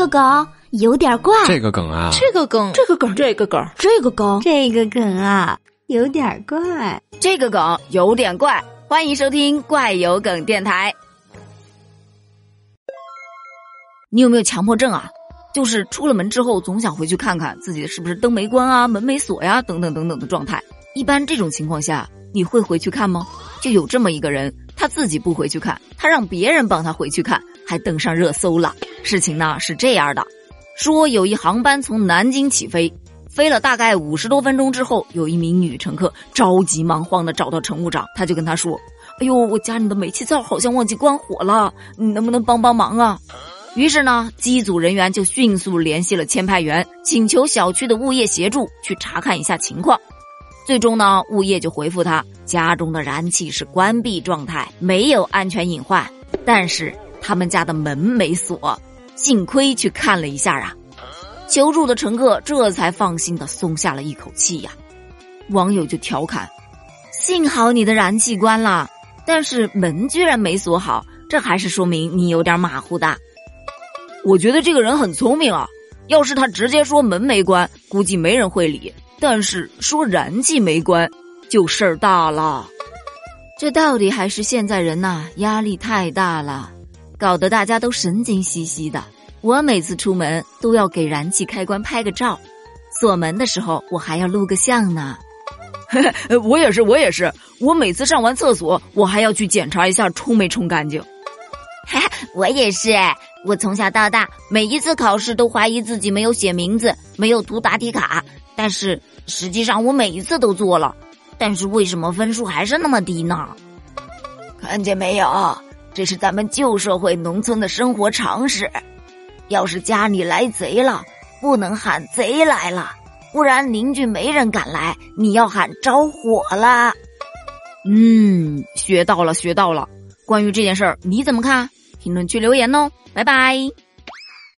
个梗有点怪，这个梗啊，这个梗，这个梗，这个梗，这个梗，这个梗啊，有点怪，这个梗有点怪。欢迎收听怪有梗电台。你有没有强迫症啊？就是出了门之后，总想回去看看自己是不是灯没关啊、门没锁呀，等等等等的状态。一般这种情况下，你会回去看吗？就有这么一个人，他自己不回去看，他让别人帮他回去看，还登上热搜了。事情呢是这样的，说有一航班从南京起飞，飞了大概五十多分钟之后，有一名女乘客着急忙慌的找到乘务长，他就跟他说：“哎呦，我家里的煤气灶好像忘记关火了，你能不能帮帮忙啊？”于是呢，机组人员就迅速联系了签派员，请求小区的物业协助去查看一下情况。最终呢，物业就回复他，家中的燃气是关闭状态，没有安全隐患，但是他们家的门没锁，幸亏去看了一下啊。求助的乘客这才放心的松下了一口气呀。网友就调侃：“幸好你的燃气关了，但是门居然没锁好，这还是说明你有点马虎的。”我觉得这个人很聪明啊，要是他直接说门没关，估计没人会理。但是说燃气没关，就事儿大了。这到底还是现在人呐，压力太大了，搞得大家都神经兮兮的。我每次出门都要给燃气开关拍个照，锁门的时候我还要录个像呢。我也是，我也是，我每次上完厕所，我还要去检查一下冲没冲干净。我也是，我从小到大每一次考试都怀疑自己没有写名字，没有涂答题卡，但是实际上我每一次都做了，但是为什么分数还是那么低呢？看见没有，这是咱们旧社会农村的生活常识。要是家里来贼了，不能喊贼来了，不然邻居没人敢来，你要喊着火了。嗯，学到了，学到了。关于这件事儿，你怎么看？评论区留言哦，拜拜。